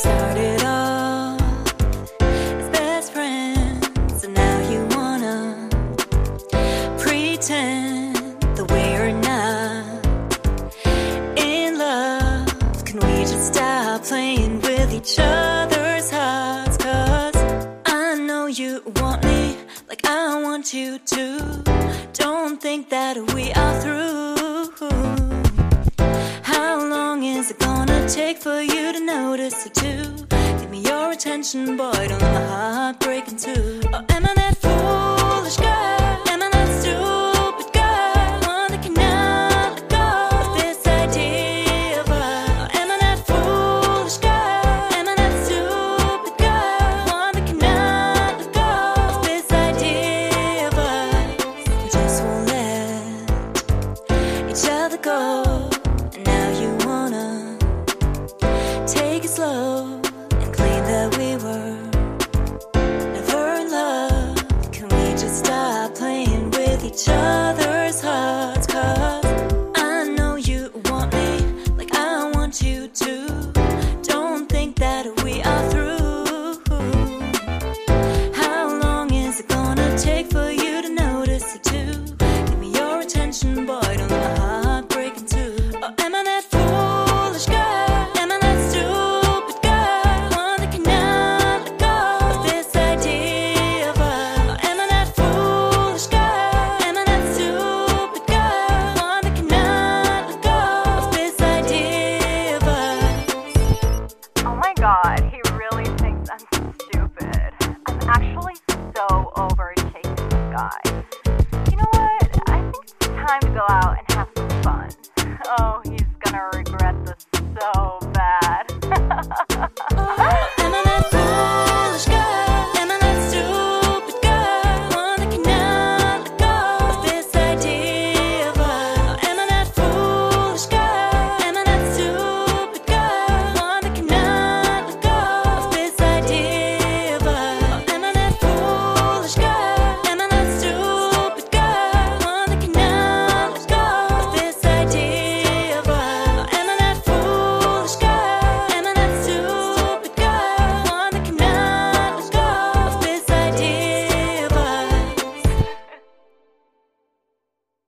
started off as best friends, now you wanna pretend not in love. Can we just stop playing with each other's I know you want me like I want you to. Don't think that we are through. For you to notice it too? Give me your attention, boy. Don't my heart break in two. Oh, am I that foolish girl? Am I that stupid girl? One that cannot let go of this idea of us? Or oh, am I that foolish girl? Am I that stupid girl? One that cannot let go of this idea of us? We just won't let each other go. and claim that we were never in love. Can we just stop playing with each other's I know you want me like I want you too. Don't think that we are through. How long is it gonna take for you to notice too? over and take guy. You know what? I think it's time to go out and have